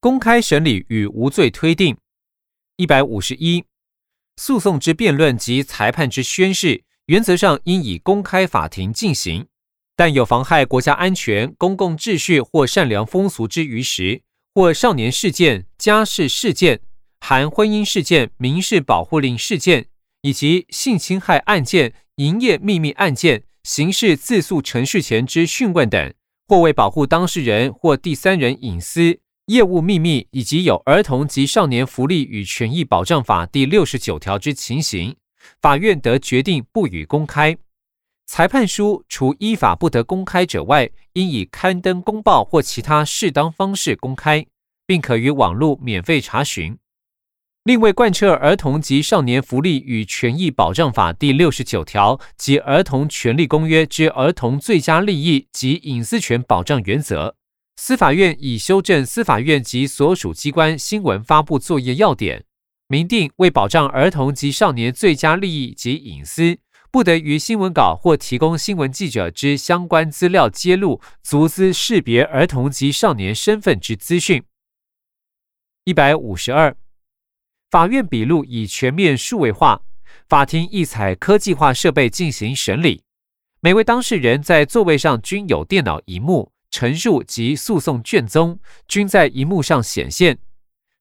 公开审理与无罪推定。一百五十一，诉讼之辩论及裁判之宣誓，原则上应以公开法庭进行。但有妨害国家安全、公共秩序或善良风俗之余时，或少年事件、家事事件、含婚姻事件、民事保护令事件，以及性侵害案件、营业秘密案件、刑事自诉程序前之讯问等，或为保护当事人或第三人隐私、业务秘密，以及有《儿童及少年福利与权益保障法》第六十九条之情形，法院得决定不予公开。裁判书除依法不得公开者外，应以刊登公报或其他适当方式公开，并可于网络免费查询。另为贯彻《儿童及少年福利与权益保障法》第六十九条及《儿童权利公约》之儿童最佳利益及隐私权保障原则，司法院已修正司法院及所属机关新闻发布作业要点，明定为保障儿童及少年最佳利益及隐私。不得于新闻稿或提供新闻记者之相关资料揭露足资识别儿童及少年身份之资讯。一百五十二，法院笔录已全面数位化，法庭亦采科技化设备进行审理。每位当事人在座位上均有电脑荧幕，陈述及诉讼卷宗均在荧幕上显现。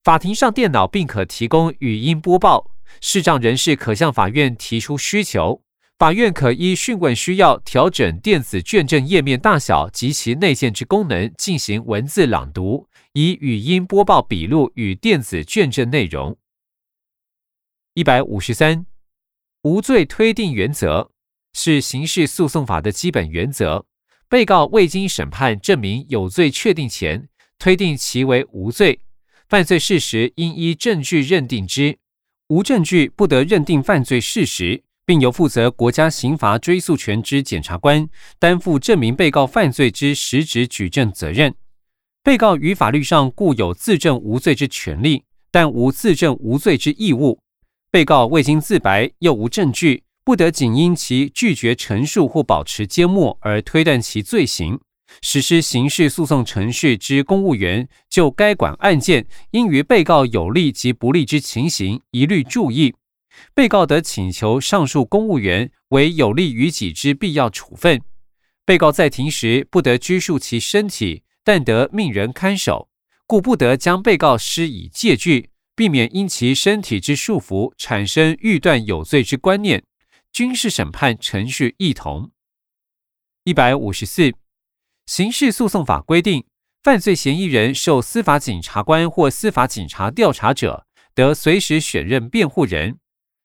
法庭上电脑并可提供语音播报，视障人士可向法院提出需求。法院可依讯问需要调整电子卷证页面大小及其内建之功能，进行文字朗读，以语音播报笔录与电子卷证内容。一百五十三，无罪推定原则是刑事诉讼法的基本原则。被告未经审判证明有罪确定前，推定其为无罪。犯罪事实应依证据认定之，无证据不得认定犯罪事实。并由负责国家刑罚追诉权之检察官担负证明被告犯罪之实质举证责任。被告于法律上固有自证无罪之权利，但无自证无罪之义务。被告未经自白又无证据，不得仅因其拒绝陈述或保持缄默而推断其罪行。实施刑事诉讼程序之公务员就该管案件，应于被告有利及不利之情形，一律注意。被告得请求上述公务员为有利于己之必要处分。被告在庭时不得拘束其身体，但得命人看守，故不得将被告施以戒具，避免因其身体之束缚产生欲断有罪之观念。军事审判程序异同。一百五十四，刑事诉讼法规定，犯罪嫌疑人受司法警察官或司法警察调查者，得随时选任辩护人。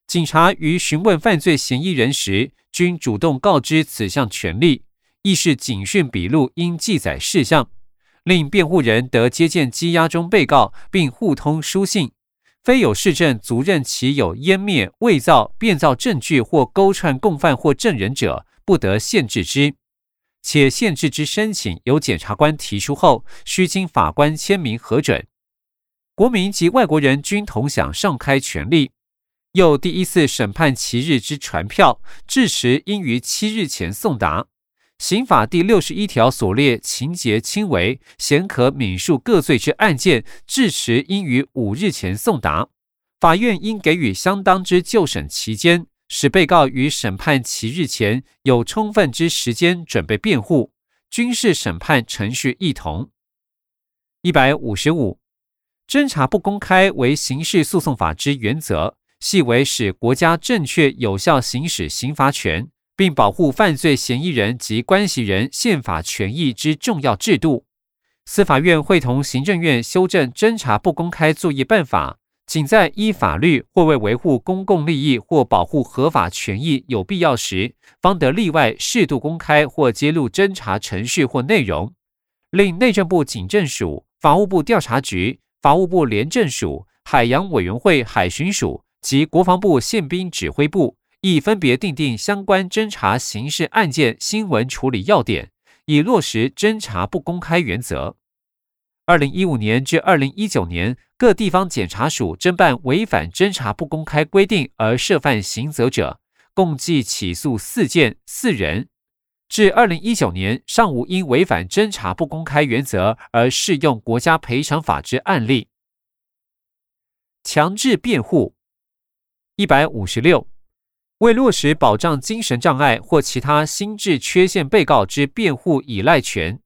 警察于询问犯罪嫌疑人时，均主动告知此项权利，亦是警讯笔录应记载事项，令辩护人得接见羁押中被告，并互通书信。非有事证足认其有湮灭、伪造、变造证据或勾串共犯或证人者，不得限制之。且限制之申请由检察官提出后，须经法官签名核准。国民及外国人均同享上开权利。又第一次审判其日之传票，至迟应于七日前送达。刑法第六十一条所列情节轻微、显可免恕各罪之案件，至迟应于五日前送达。法院应给予相当之就审期间，使被告于审判其日前有充分之时间准备辩护。军事审判程序异同。一百五十五，侦查不公开为刑事诉讼法之原则。系为使国家正确有效行使刑罚权，并保护犯罪嫌疑人及关系人宪法权益之重要制度。司法院会同行政院修正侦查不公开作业办法，仅在依法律或为维护公共利益或保护合法权益有必要时，方得例外适度公开或揭露侦查程序或内容。令内政部警政署、法务部调查局、法务部廉政署、海洋委员会海巡署。及国防部宪兵指挥部亦分别订定相关侦查刑事案件新闻处理要点，以落实侦查不公开原则。二零一五年至二零一九年，各地方检察署侦办违反侦查不公开规定而涉犯刑责者，共计起诉四件四人。至二零一九年尚无因违反侦查不公开原则而适用国家赔偿法之案例。强制辩护一百五十六，为落实保障精神障碍或其他心智缺陷被告之辩护依赖权，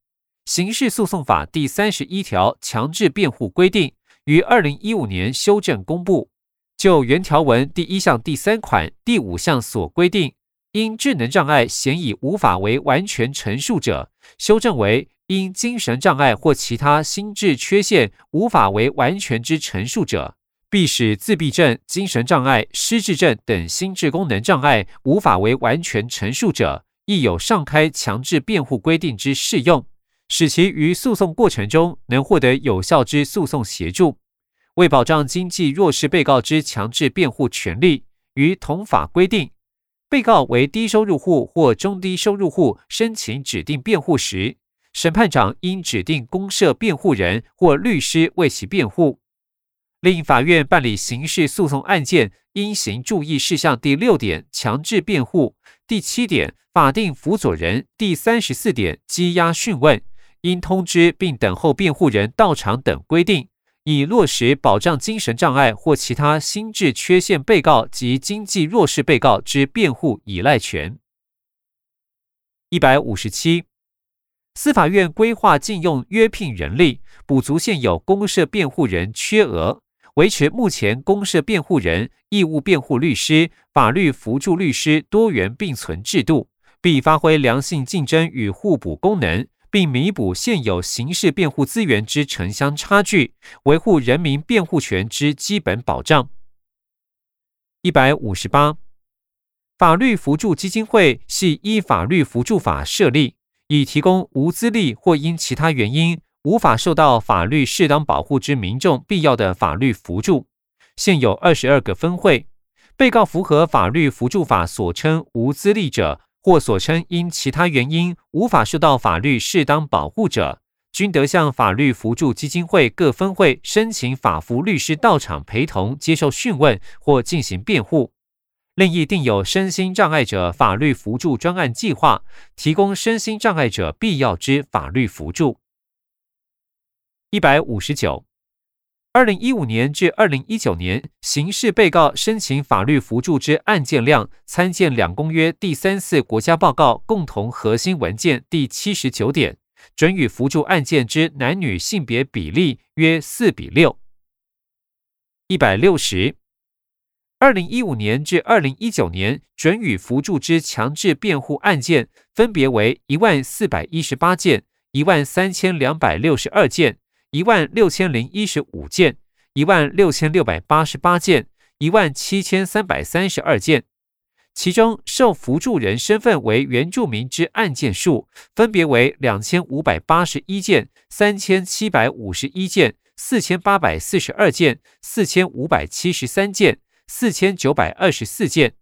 刑事诉讼法第三十一条强制辩护规定于二零一五年修正公布，就原条文第一项第三款第五项所规定。因智能障碍显已无法为完全陈述者，修正为因精神障碍或其他心智缺陷无法为完全之陈述者，必使自闭症、精神障碍、失智症等心智功能障碍无法为完全陈述者，亦有上开强制辩护规定之适用，使其于诉讼过程中能获得有效之诉讼协助。为保障经济弱势被告之强制辩护权利，于同法规定。被告为低收入户或中低收入户，申请指定辩护时，审判长应指定公设辩护人或律师为其辩护。令法院办理刑事诉讼案件，应行注意事项第六点强制辩护、第七点法定辅佐人、第三十四点羁押讯问，应通知并等候辩护人到场等规定。以落实保障精神障碍或其他心智缺陷被告及经济弱势被告之辩护依赖权。一百五十七，司法院规划禁用约聘人力，补足现有公设辩护人缺额，维持目前公设辩护人、义务辩护律师、法律辅助律师多元并存制度，并发挥良性竞争与互补功能。并弥补现有刑事辩护资源之城乡差距，维护人民辩护权之基本保障。一百五十八，法律扶助基金会系依法律扶助法设立，以提供无资历或因其他原因无法受到法律适当保护之民众必要的法律扶助。现有二十二个分会，被告符合法律扶助法所称无资历者。或所称因其他原因无法受到法律适当保护者，均得向法律扶助基金会各分会申请法服律师到场陪同接受讯问或进行辩护。另亦定有身心障碍者法律扶助专案计划，提供身心障碍者必要之法律扶助。一百五十九。二零一五年至二零一九年，刑事被告申请法律扶助之案件量，参见两公约第三次国家报告共同核心文件第七十九点，准予扶助案件之男女性别比例约四比六。一百六十，二零一五年至二零一九年准予扶助之强制辩护案件，分别为一万四百一十八件、一万三千两百六十二件。一万六千零一十五件，一万六千六百八十八件，一万七千三百三十二件。其中受扶助人身份为原住民之案件数，分别为两千五百八十一件、三千七百五十一件、四千八百四十二件、四千五百七十三件、四千九百二十四件。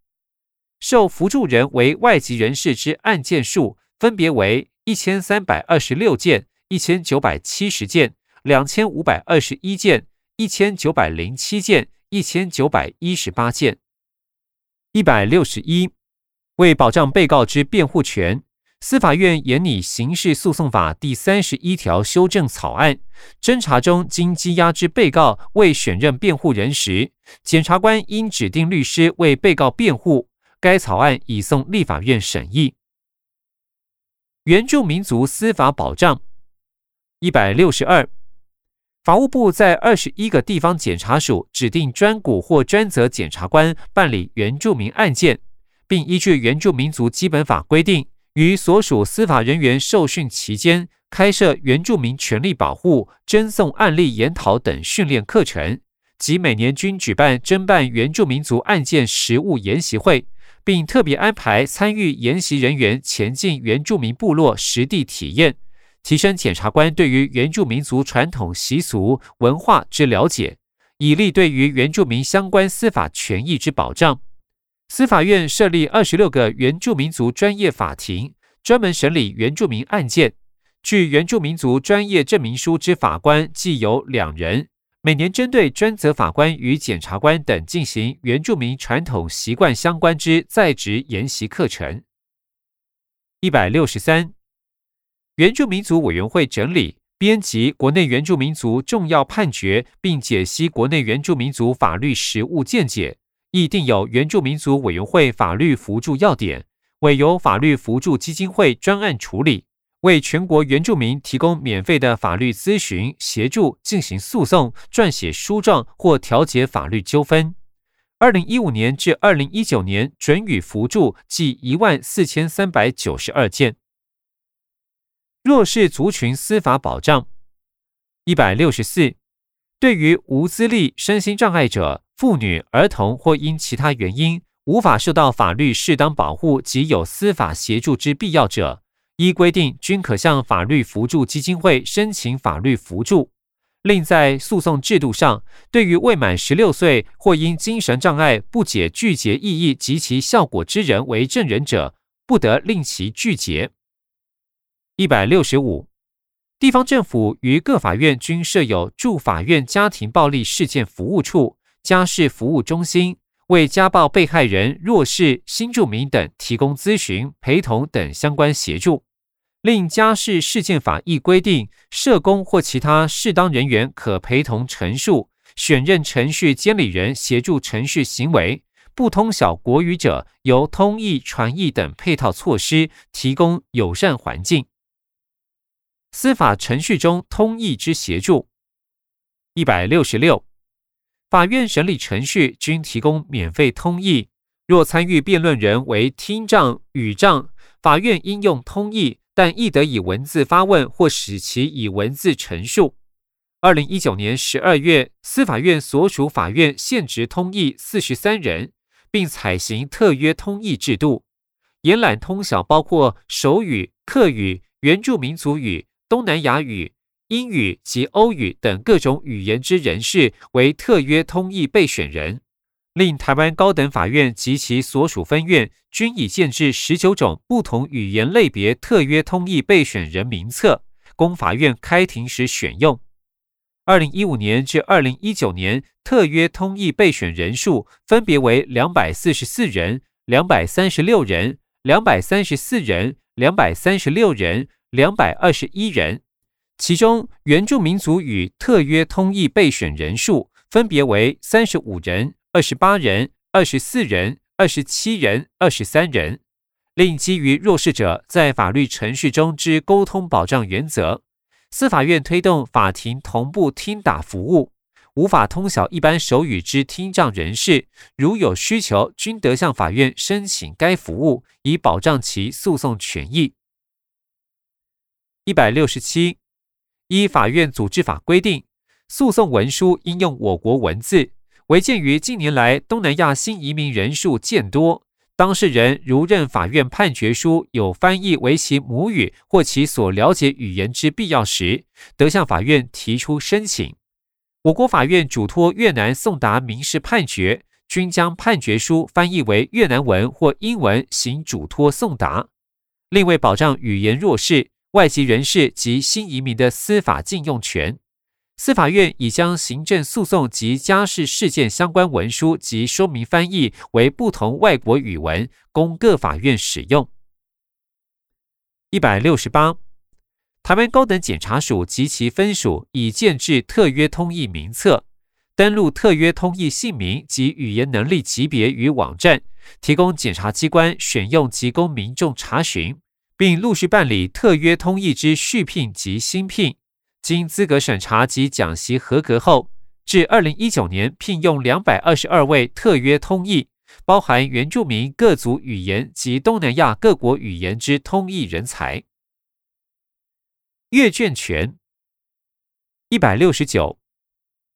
受扶助人为外籍人士之案件数，分别为一千三百二十六件、一千九百七十件。两千五百二十一件，一千九百零七件，一千九百一十八件，一百六十一。为保障被告之辩护权，司法院研拟刑事诉讼法第三十一条修正草案。侦查中经羁押之被告未选任辩护人时，检察官应指定律师为被告辩护。该草案已送立法院审议。原住民族司法保障，一百六十二。法务部在二十一个地方检察署指定专股或专责检察官办理原住民案件，并依据原住民族基本法规定，于所属司法人员受训期间开设原住民权利保护、侦送案例研讨等训练课程，及每年均举办侦办原住民族案件实务研习会，并特别安排参与研习人员前进原住民部落实地体验。提升检察官对于原住民族传统习俗文化之了解，以利对于原住民相关司法权益之保障。司法院设立二十六个原住民族专业法庭，专门审理原住民案件。具原住民族专业证明书之法官计有两人，每年针对专责法官与检察官等进行原住民传统习惯相关之在职研习课程。一百六十三，原住民族委员会整理编辑国内原住民族重要判决，并解析国内原住民族法律实务见解，亦定有原住民族委员会法律扶助要点，委由法律扶助基金会专案处理，为全国原住民提供免费的法律咨询协助，进行诉讼、撰写书状或调解法律纠纷。二零一五年至二零一九年准予扶助计一万四千三百九十二件。弱势族群司法保障一百六十四，对于无资历、身心障碍者、妇女、儿童或因其他原因无法受到法律适当保护及有司法协助之必要者，依规定均可向法律扶助基金会申请法律扶助。另在诉讼制度上，对于未满十六岁或因精神障碍不解拒绝异议及其效果之人为证人者，不得令其拒绝。一百六十五，地方政府与各法院均设有驻法院家庭暴力事件服务处、家事服务中心，为家暴被害人、弱势、新住民等提供咨询、陪同等相关协助。另家事事件法亦规定，社工或其他适当人员可陪同陈述、选任程序监理人协助程序行为。不通晓国语者，由通译、传译等配套措施提供友善环境。司法程序中通译之协助。一百六十六，法院审理程序均提供免费通译。若参与辩论人为听障、语障，法院应用通译。但亦得以文字发问或使其以文字陈述。二零一九年十二月，司法院所属法院现职通译四十三人，并采行特约通译制度，延揽通晓包括手语、客语、原住民族语、东南亚语、英语及欧语等各种语言之人士为特约通译备选人。令台湾高等法院及其所属分院均已建制十九种不同语言类别特约通译备选人名册，供法院开庭时选用。二零一五年至二零一九年，特约通译备选人数分别为两百四十四人、两百三十六人、两百三十四人、两百三十六人、两百二十一人，其中原住民族与特约通译备选人数分别为三十五人。二十八人、二十四人、二十七人、二十三人。另基于弱势者在法律程序中之沟通保障原则，司法院推动法庭同步听打服务。无法通晓一般手语之听障人士，如有需求，均得向法院申请该服务，以保障其诉讼权益。一百六十七，依法院组织法规定，诉讼文书应用我国文字。为鉴于近年来东南亚新移民人数渐多，当事人如认法院判决书有翻译为其母语或其所了解语言之必要时，得向法院提出申请。我国法院嘱托越南送达民事判决，均将判决书翻译为越南文或英文，行嘱托送达。另为保障语言弱势、外籍人士及新移民的司法禁用权。司法院已将行政诉讼及家事事件相关文书及说明翻译为不同外国语文，供各法院使用。一百六十八，台湾高等检察署及其分署已建制特约通译名册，登录特约通译姓名及语言能力级别与网站，提供检察机关选用及供民众查询，并陆续办理特约通译之续聘及新聘。经资格审查及讲习合格后，至二零一九年聘用两百二十二位特约通译，包含原住民各族语言及东南亚各国语言之通译人才。阅卷权一百六十九，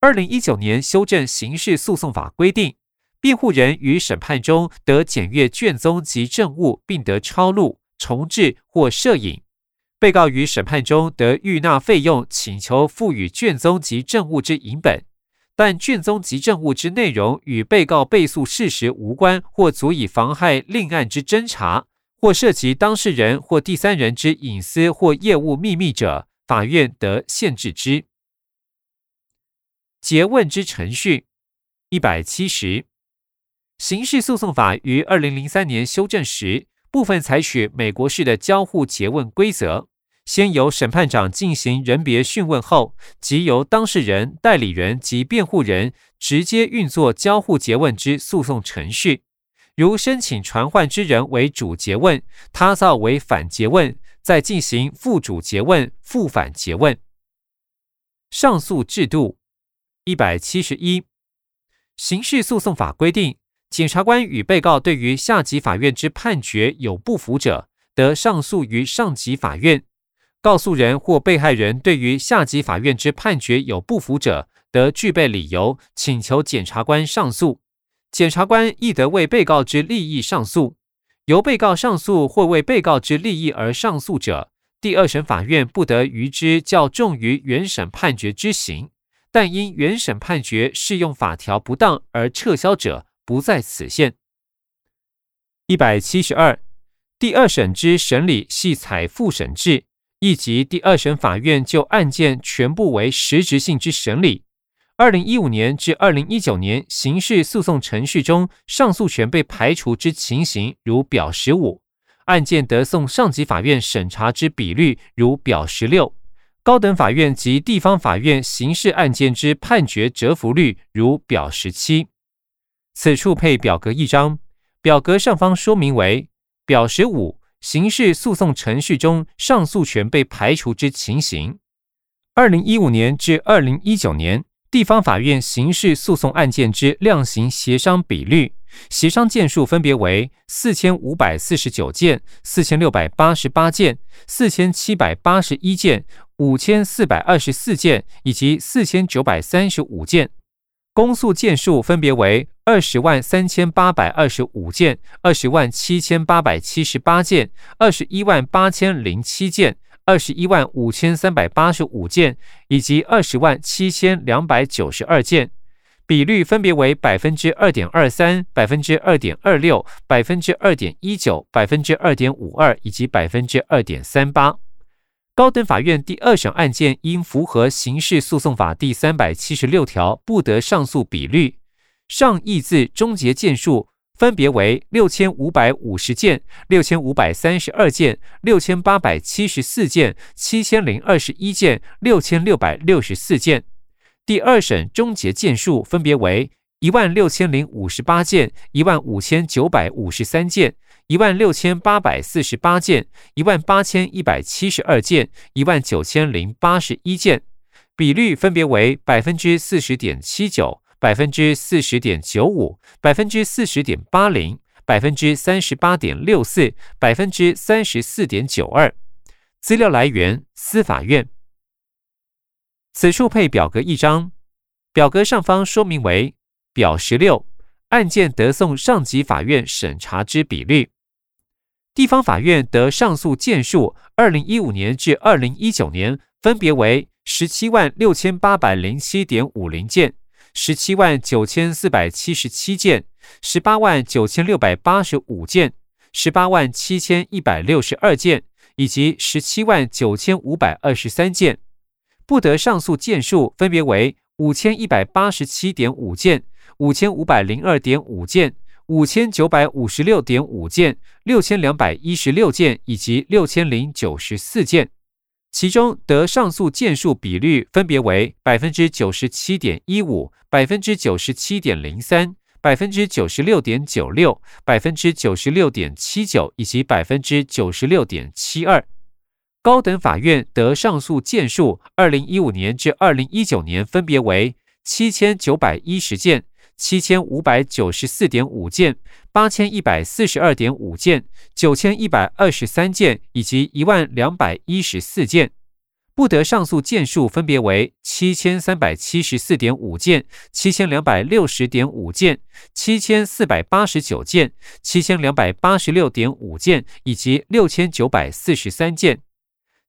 二零一九年修正刑事诉讼法规定，辩护人于审判中得检阅卷宗及证物，并得抄录、重制或摄影。被告于审判中得预纳费用，请求赋予卷宗及证物之影本，但卷宗及证物之内容与被告被诉事实无关，或足以妨害另案之侦查，或涉及当事人或第三人之隐私或业务秘密者，法院得限制之。诘问之程序一百七十，刑事诉讼法于二零零三年修正时。部分采取美国式的交互诘问规则，先由审判长进行人别讯问后，即由当事人、代理人及辩护人直接运作交互诘问之诉讼程序。如申请传唤之人为主诘问，他造为反诘问，再进行副主诘问、副反诘问。上诉制度一百七十一，刑事诉讼法规定，检察官与被告对于下级法院之判决有不服者，得上诉于上级法院；告诉人或被害人对于下级法院之判决有不服者，得具备理由请求检察官上诉。检察官亦得为被告之利益上诉，由被告上诉或为被告之利益而上诉者，第二审法院不得于之较重于原审判决之刑，但因原审判决适用法条不当而撤销者，不在此限。一百七十二，第二审之审理系采复审制，亦即第二审法院就案件全部为实质性之审理。二零一五年至二零一九年刑事诉讼程序中，上诉权被排除之情形，如表十五；案件得送上级法院审查之比率，如表十六；高等法院及地方法院刑事案件之判决折服率，如表十七。此处配表格一张，表格上方说明为表十五：刑事诉讼程序中上诉权被排除之情形。二零一五年至二零一九年。地方法院刑事诉讼案件之量刑协商比率，协商件数分别为四千五百四十九件、四千六百八十八件、四千七百八十一件、五千四百二十四件以及四千九百三十五件；公诉件数分别为二十万三千八百二十五件、二十万七千八百七十八件、二十一万八千零七件。二十一万五千三百八十五件以及二十万七千两百九十二件，比率分别为百分之二点二三、百分之二点二六、百分之二点一九、百分之二点五二以及百分之二点三八。高等法院第二审案件应符合刑事诉讼法第三百七十六条不得上诉比率，上意字终结件数。分别为六千五百五十件、六千五百三十二件、六千八百七十四件、七千零二十一件、六千六百六十四件。第二审终结件数分别为一万六千零五十八件、一万五千九百五十三件、一万六千八百四十八件、一万八千一百七十二件、一万九千零八十一件，比率分别为百分之四十点七九。百分之四十点九五，百分之四十点八零，百分之三十八点六四，百分之三十四点九二。资料来源：司法院。此处配表格一张，表格上方说明为表十六，案件得送上级法院审查之比率。地方法院得上诉件数，二零一五年至二零一九年分别为十七万六千八百零七点五零件。十七万九千四百七十七件，十八万九千六百八十五件，十八万七千一百六十二件，以及十七万九千五百二十三件，不得上诉件数分别为五千一百八十七点五件、五千五百零二点五件、五千九百五十六点五件、六千两百一十六件以及六千零九十四件。其中得上诉件数比率分别为百分之九十七点一五、百分之九十七点零三、百分之九十六点九六、百分之九十六点七九以及百分之九十六点七二。高等法院得上诉件数，二零一五年至二零一九年分别为七千九百一十件。七千五百九十四点五件，八千一百四十二点五件，九千一百二十三件，以及一万两百一十四件，不得上诉件数分别为七千三百七十四点五件，七千两百六十点五件，七千四百八十九件，七千两百八十六点五件，以及六千九百四十三件，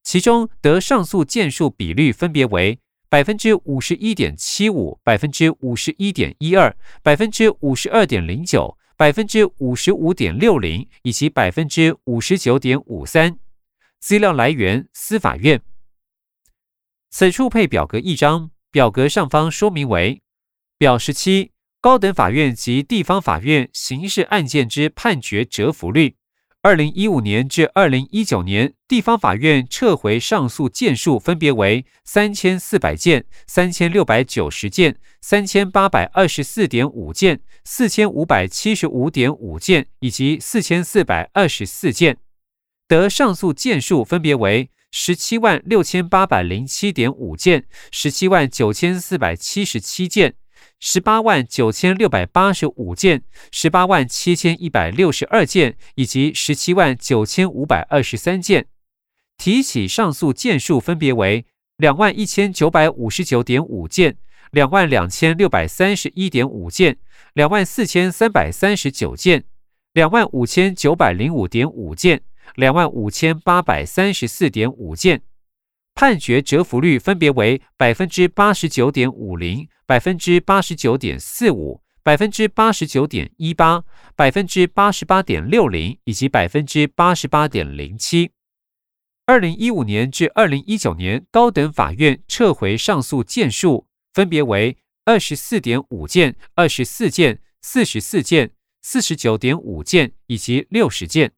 其中得上诉件数比率分别为。百分之五十一点七五，百分之五十一点一二，百分之五十二点零九，百分之五十五点六零，以及百分之五十九点五三。资料来源：司法院。此处配表格一张，表格上方说明为表十七：高等法院及地方法院刑事案件之判决折服率。二零一五年至二零一九年，地方法院撤回上诉件数分别为三千四百件、三千六百九十件、三千八百二十四点五件、四千五百七十五点五件以及四千四百二十四件。得上诉件数分别为十七万六千八百零七点五件、十七万九千四百七十七件。十八万九千六百八十五件，十八万七千一百六十二件，以及十七万九千五百二十三件，提起上诉件数分别为两万一千九百五十九点五件、两万两千六百三十一点五件、两万四千三百三十九件、两万五千九百零五点五件、两万五千八百三十四点五件。判决折服率分别为百分之八十九点五零、百分之八十九点四五、百分之八十九点一八、百分之八十八点六零以及百分之八十八点零七。二零一五年至二零一九年，高等法院撤回上诉件数分别为二十四点五件、二十四件、四十四件、四十九点五件以及六十件。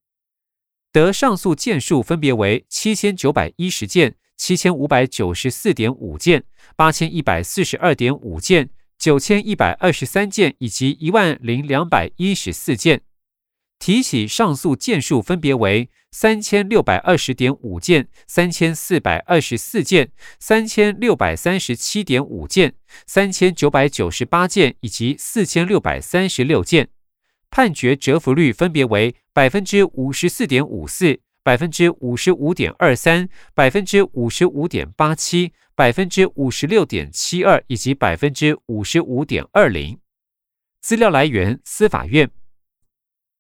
得上诉件数分别为七千九百一十件。七千五百九十四点五件，八千一百四十二点五件，九千一百二十三件，以及一万零两百一十四件，提起上诉件数分别为三千六百二十点五件、三千四百二十四件、三千六百三十七点五件、三千九百九十八件，以及四千六百三十六件，判决折服率分别为百分之五十四点五四。百分之五十五点二三，百分之五十五点八七，百分之五十六点七二，以及百分之五十五点二零。资料来源：司法院。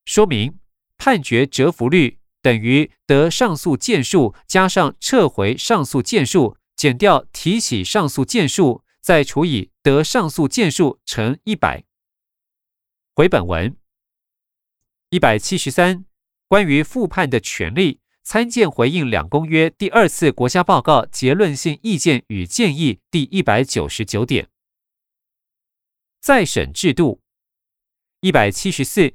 说明：判决折服率等于得上诉件数加上撤回上诉件数减掉提起上诉件数，再除以得上诉件数乘一百。回本文一百七十三。关于复判的权利，参见回应两公约第二次国家报告结论性意见与建议第一百九十九点。再审制度一百七十四，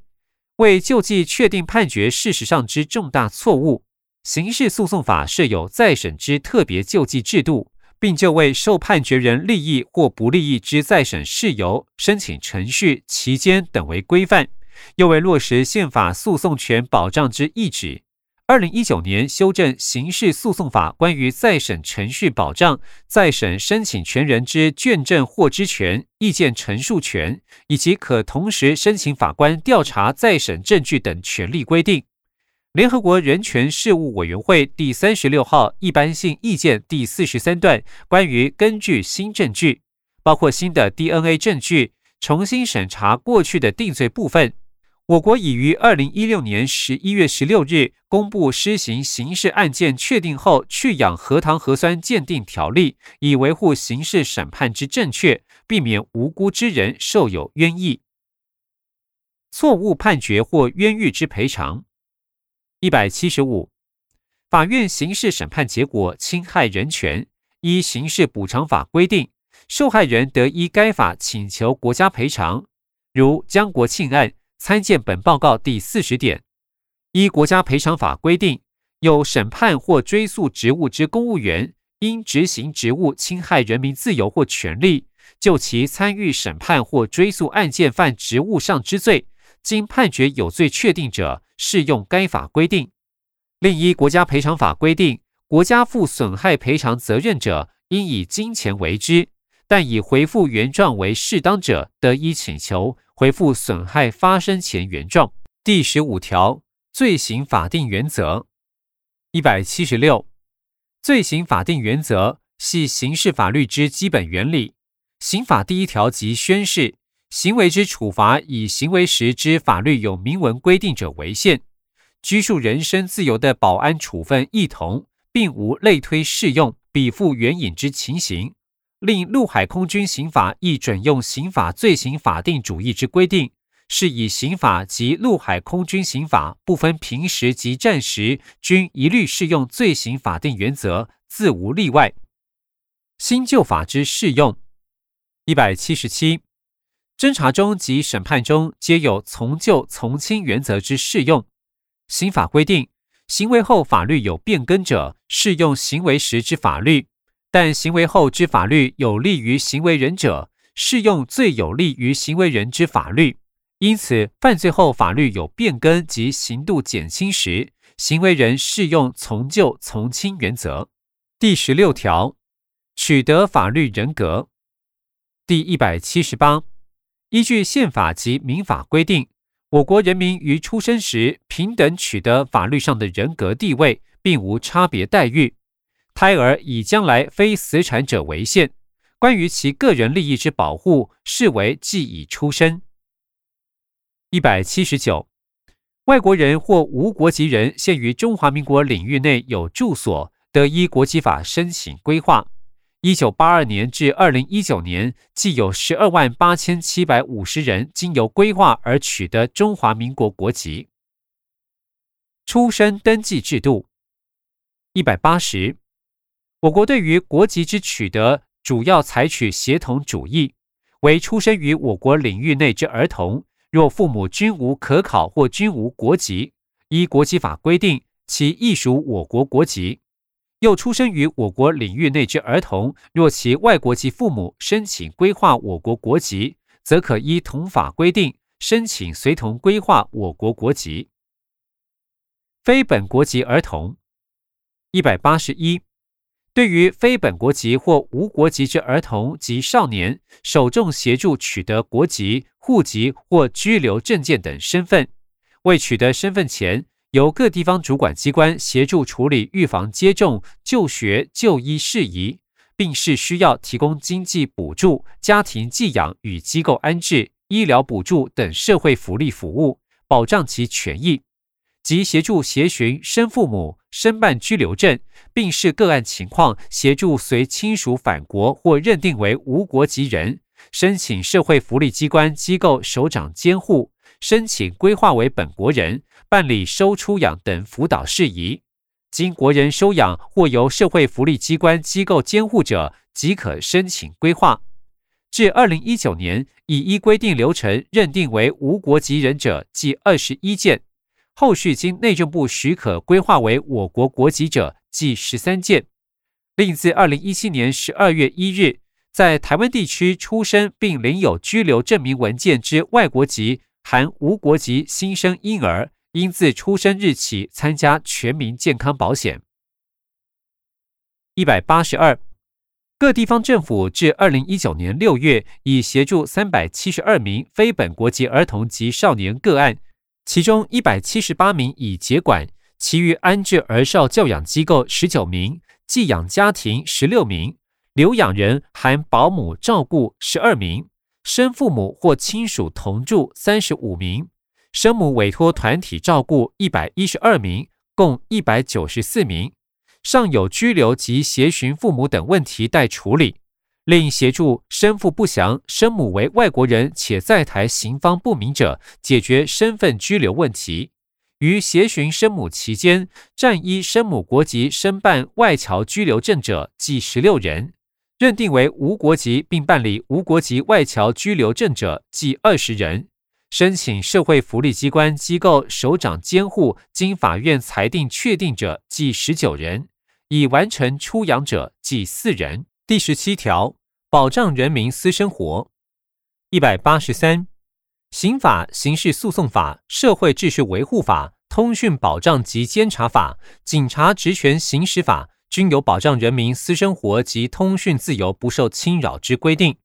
为救济确定判决事实上之重大错误，刑事诉讼法设有再审之特别救济制度，并就为受判决人利益或不利益之再审事由、申请程序、期间等为规范。又为落实宪法诉讼权保障之意旨，二零一九年修正刑事诉讼法关于再审程序保障、再审申请权人之卷证获知权、意见陈述权，以及可同时申请法官调查再审证据等权利规定。联合国人权事务委员会第三十六号一般性意见第四十三段关于根据新证据，包括新的 DNA 证据，重新审查过去的定罪部分。我国已于二零一六年十一月十六日公布施行刑事案件确定后去氧核糖核酸鉴定条例，以维护刑事审判之正确，避免无辜之人受有冤意。错误判决或冤狱之赔偿。一百七十五，法院刑事审判结果侵害人权，依刑事补偿法规定，受害人得依该法请求国家赔偿，如江国庆案。参见本报告第四十点。依国家赔偿法规定，有审判或追诉职务之公务员，因执行职务侵害人民自由或权利，就其参与审判或追诉案件犯职务上之罪，经判决有罪确定者，适用该法规定。另依国家赔偿法规定，国家负损害赔偿责任者，应以金钱为之，但以回复原状为适当者，得以请求。回复损害发生前原状。第十五条罪行法定原则一百七十六，罪行法定原则系刑事法律之基本原理。刑法第一条即宣示，行为之处罚以行为时之法律有明文规定者为限。拘束人身自由的保安处分一同，并无类推适用、比附援引之情形。另陆海空军刑法亦准用刑法罪行法定主义之规定，是以刑法及陆海空军刑法不分平时及战时，均一律适用罪行法定原则，自无例外。新旧法之适用一百七十七，侦查中及审判中皆有从旧从轻原则之适用。刑法规定，行为后法律有变更者，适用行为时之法律；但行为后之法律有利于行为人者，适用最有利于行为人之法律。因此，犯罪后法律有变更及刑度减轻时，行为人适用从旧从轻原则。第十六条，取得法律人格。第一百七十八，依据宪法及民法规定，我国人民于出生时平等取得法律上的人格地位，并无差别待遇。胎儿以将来非死产者为限，关于其个人利益之保护，视为既已出生。一百七十九，外国人或无国籍人现于中华民国领域内有住所，得依国籍法申请规划。一九八二年至二零一九年，计有十二万八千七百五十人经由规划而取得中华民国国籍。出生登记制度一百八十，我国对于国籍之取得，主要采取协同主义，为出生于我国领域内之儿童。若父母均无可考或均无国籍，依国籍法规定，其亦属我国国籍；又出生于我国领域内之儿童，若其外国籍父母申请规划我国国籍，则可依同法规定申请随同规划我国国籍。非本国籍儿童一百八十一。对于非本国籍或无国籍之儿童及少年，首重协助取得国籍、户籍或居留证件等身份。未取得身份前，由各地方主管机关协助处理预防接种、就学、就医事宜，并是需要提供经济补助、家庭寄养与机构安置、医疗补助等社会福利服务，保障其权益。及协助协寻生父母申办居留证，并视个案情况协助随亲属返国或认定为无国籍人，申请社会福利机关机构首长监护，申请规划为本国人，办理收出养等辅导事宜。经国人收养或由社会福利机关机构监护者，即可申请规划。至二零一九年，已依规定流程认定为无国籍人者，计二十一件。后续经内政部许可规划为我国国籍者，计十三件。另自二零一七年十二月一日，在台湾地区出生并领有居留证明文件之外国籍含无国籍新生婴儿，应自出生日起参加全民健康保险。一百八十二，各地方政府至二零一九年六月，已协助三百七十二名非本国籍儿童及少年个案。其中一百七十八名已接管，其余安置儿少教养机构十九名，寄养家庭十六名，留养人含保姆照顾十二名，生父母或亲属同住三十五名，生母委托团体照顾一百一十二名，共一百九十四名，尚有拘留及协寻父母等问题待处理。另协助生父不详、生母为外国人且在台行方不明者，解决身份居留问题。于协寻生母期间，暂依生母国籍申办外侨居留证者，计十六人；认定为无国籍并办理无国籍外侨居留证者，计二十人；申请社会福利机关机构首长监护，经法院裁定确定者，计十九人；已完成出养者，计四人。第十七条，保障人民私生活。一百八十三，刑法、刑事诉讼法、社会秩序维护法、通讯保障及监察法、警察职权行使法均有保障人民私生活及通讯自由不受侵扰之规定。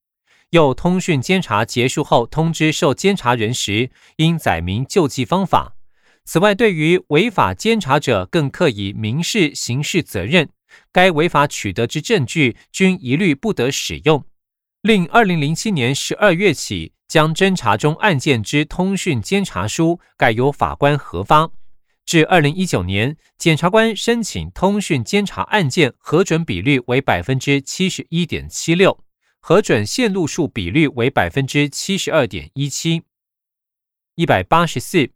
又通讯监察结束后，通知受监察人时，应载明救济方法。此外，对于违法监察者，更刻以民事、刑事责任。该违法取得之证据均一律不得使用。另，二零零七年十二月起，将侦查中案件之通讯监察书改由法官核发。至二零一九年，检察官申请通讯监察案件核准比率为百分之七十一点七六，核准线路数比率为百分之七十二点一七。一百八十四。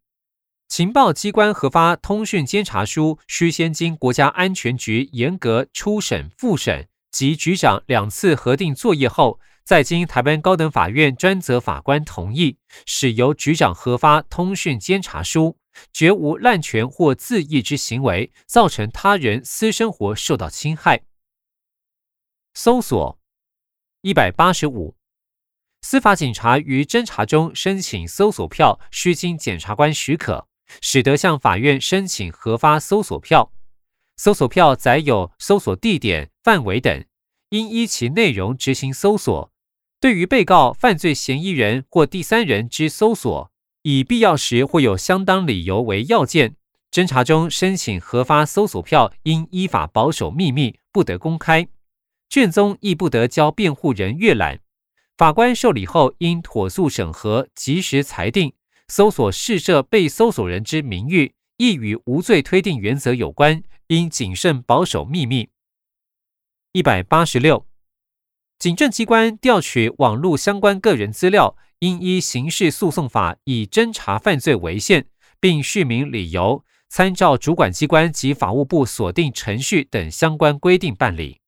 情报机关核发通讯监察书，需先经国家安全局严格初审、复审及局长两次核定作业后，再经台湾高等法院专责法官同意，使由局长核发通讯监察书，绝无滥权或自缢之行为，造成他人私生活受到侵害。搜索一百八十五，司法警察于侦查中申请搜索票，需经检察官许可，使得向法院申请核发搜索票。搜索票载有搜索地点、范围等，应依其内容执行搜索。对于被告、犯罪嫌疑人或第三人之搜索，以必要时或有相当理由为要件。侦查中申请核发搜索票，应依法保守秘密，不得公开。卷宗亦不得交辩护人阅览。法官受理后，应妥速审核，及时裁定。搜索试设被搜索人之名誉，亦与无罪推定原则有关。应谨慎保守秘密。一百八十六，警政机关调取网络相关个人资料，应依刑事诉讼法以侦查犯罪为限，并续明理由，参照主管机关及法务部锁定程序等相关规定办理。